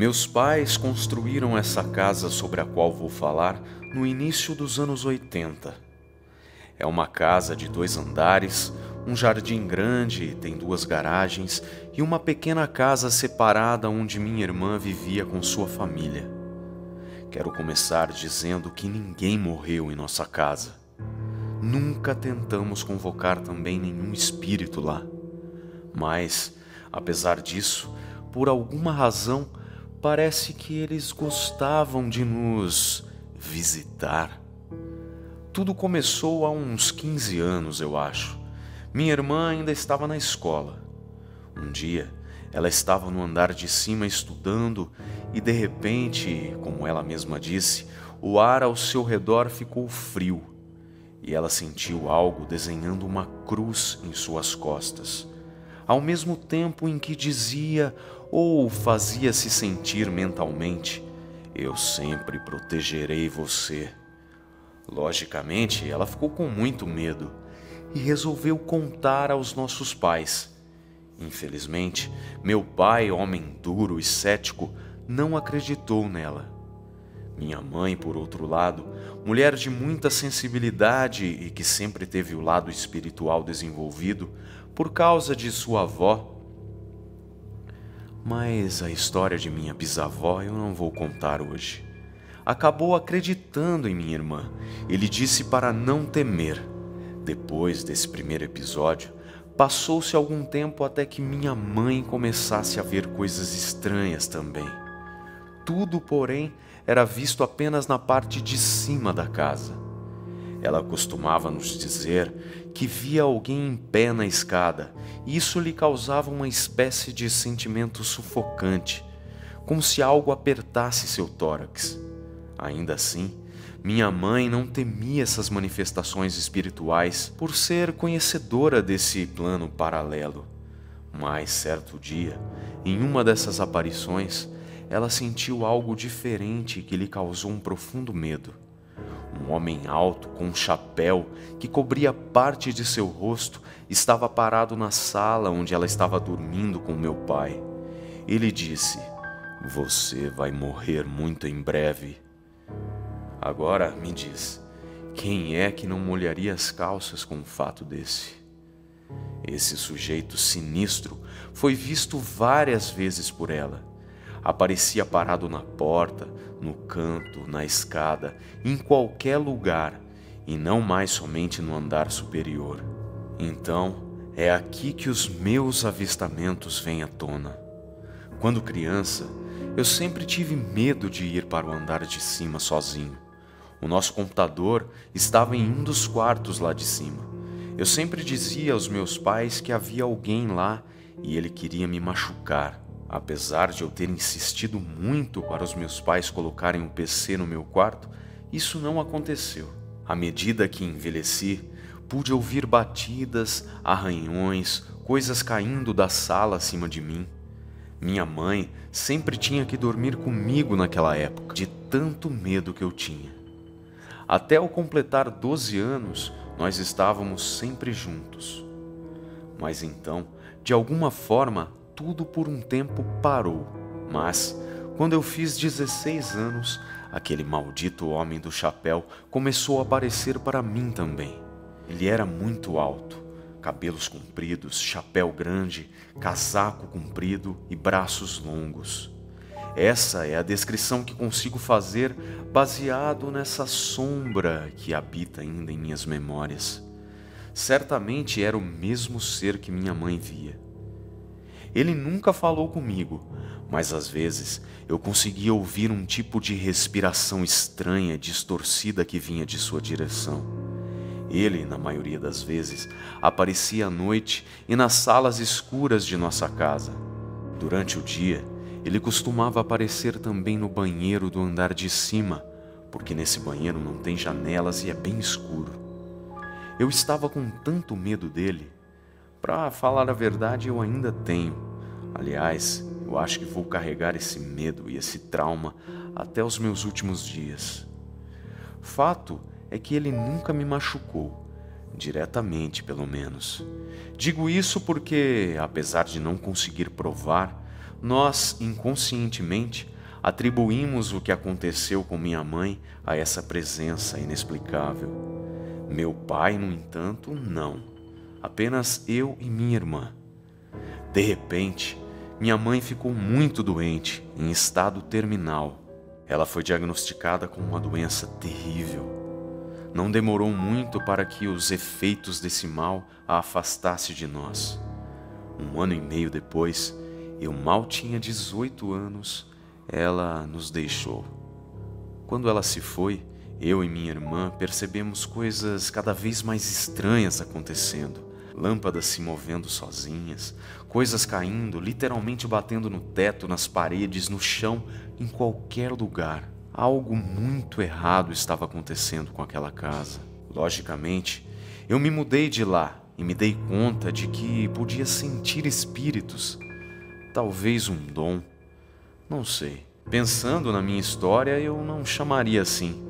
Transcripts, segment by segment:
Meus pais construíram essa casa sobre a qual vou falar no início dos anos 80. É uma casa de dois andares, um jardim grande, tem duas garagens e uma pequena casa separada onde minha irmã vivia com sua família. Quero começar dizendo que ninguém morreu em nossa casa. Nunca tentamos convocar também nenhum espírito lá. Mas, apesar disso, por alguma razão, parece que eles gostavam de nos visitar. Tudo começou há uns 15 anos, eu acho. Minha irmã ainda estava na escola. Um dia, ela estava no andar de cima estudando e de repente, como ela mesma disse, o ar ao seu redor ficou frio e ela sentiu algo desenhando uma cruz em suas costas, ao mesmo tempo em que dizia ou fazia-se sentir mentalmente: Eu sempre protegerei você. Logicamente, ela ficou com muito medo e resolveu contar aos nossos pais. Infelizmente, meu pai, homem duro e cético, não acreditou nela. Minha mãe, por outro lado, mulher de muita sensibilidade e que sempre teve o lado espiritual desenvolvido por causa de sua avó, mas a história de minha bisavó eu não vou contar hoje. Acabou acreditando em minha irmã. Ele disse para não temer. Depois desse primeiro episódio, passou-se algum tempo até que minha mãe começasse a ver coisas estranhas também. Tudo, porém, era visto apenas na parte de cima da casa. Ela costumava nos dizer que via alguém em pé na escada, e isso lhe causava uma espécie de sentimento sufocante, como se algo apertasse seu tórax. Ainda assim, minha mãe não temia essas manifestações espirituais por ser conhecedora desse plano paralelo. Mas certo dia, em uma dessas aparições, ela sentiu algo diferente que lhe causou um profundo medo. Um homem alto, com um chapéu que cobria parte de seu rosto, estava parado na sala onde ela estava dormindo com meu pai. Ele disse: Você vai morrer muito em breve. Agora me diz, quem é que não molharia as calças com um fato desse? Esse sujeito sinistro foi visto várias vezes por ela aparecia parado na porta, no canto, na escada, em qualquer lugar, e não mais somente no andar superior. Então, é aqui que os meus avistamentos vêm à tona. Quando criança, eu sempre tive medo de ir para o andar de cima sozinho. O nosso computador estava em um dos quartos lá de cima. Eu sempre dizia aos meus pais que havia alguém lá e ele queria me machucar. Apesar de eu ter insistido muito para os meus pais colocarem um PC no meu quarto, isso não aconteceu. À medida que envelheci, pude ouvir batidas, arranhões, coisas caindo da sala acima de mim. Minha mãe sempre tinha que dormir comigo naquela época, de tanto medo que eu tinha. Até ao completar 12 anos, nós estávamos sempre juntos. Mas então, de alguma forma, tudo por um tempo parou. Mas, quando eu fiz 16 anos, aquele maldito homem do chapéu começou a aparecer para mim também. Ele era muito alto, cabelos compridos, chapéu grande, casaco comprido e braços longos. Essa é a descrição que consigo fazer baseado nessa sombra que habita ainda em minhas memórias. Certamente era o mesmo ser que minha mãe via. Ele nunca falou comigo, mas às vezes eu conseguia ouvir um tipo de respiração estranha, distorcida que vinha de sua direção. Ele, na maioria das vezes, aparecia à noite e nas salas escuras de nossa casa. Durante o dia, ele costumava aparecer também no banheiro do andar de cima, porque nesse banheiro não tem janelas e é bem escuro. Eu estava com tanto medo dele para falar a verdade, eu ainda tenho. Aliás, eu acho que vou carregar esse medo e esse trauma até os meus últimos dias. Fato é que ele nunca me machucou, diretamente pelo menos. Digo isso porque, apesar de não conseguir provar, Nós, inconscientemente, atribuímos o que aconteceu com minha mãe a essa presença inexplicável. Meu pai, no entanto, não. Apenas eu e minha irmã. De repente, minha mãe ficou muito doente, em estado terminal. Ela foi diagnosticada com uma doença terrível. Não demorou muito para que os efeitos desse mal a afastasse de nós. Um ano e meio depois, eu mal tinha 18 anos, ela nos deixou. Quando ela se foi, eu e minha irmã percebemos coisas cada vez mais estranhas acontecendo. Lâmpadas se movendo sozinhas, coisas caindo, literalmente batendo no teto, nas paredes, no chão, em qualquer lugar. Algo muito errado estava acontecendo com aquela casa. Logicamente, eu me mudei de lá e me dei conta de que podia sentir espíritos. Talvez um dom. Não sei. Pensando na minha história, eu não chamaria assim.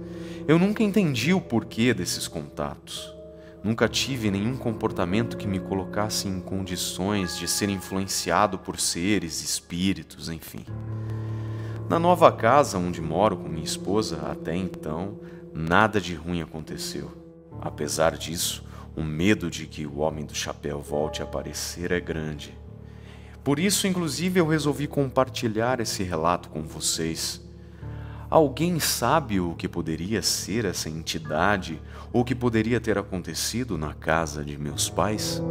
Eu nunca entendi o porquê desses contatos. Nunca tive nenhum comportamento que me colocasse em condições de ser influenciado por seres, espíritos, enfim. Na nova casa onde moro com minha esposa, até então, nada de ruim aconteceu. Apesar disso, o medo de que o homem do chapéu volte a aparecer é grande. Por isso, inclusive, eu resolvi compartilhar esse relato com vocês. Alguém sabe o que poderia ser essa entidade ou o que poderia ter acontecido na casa de meus pais?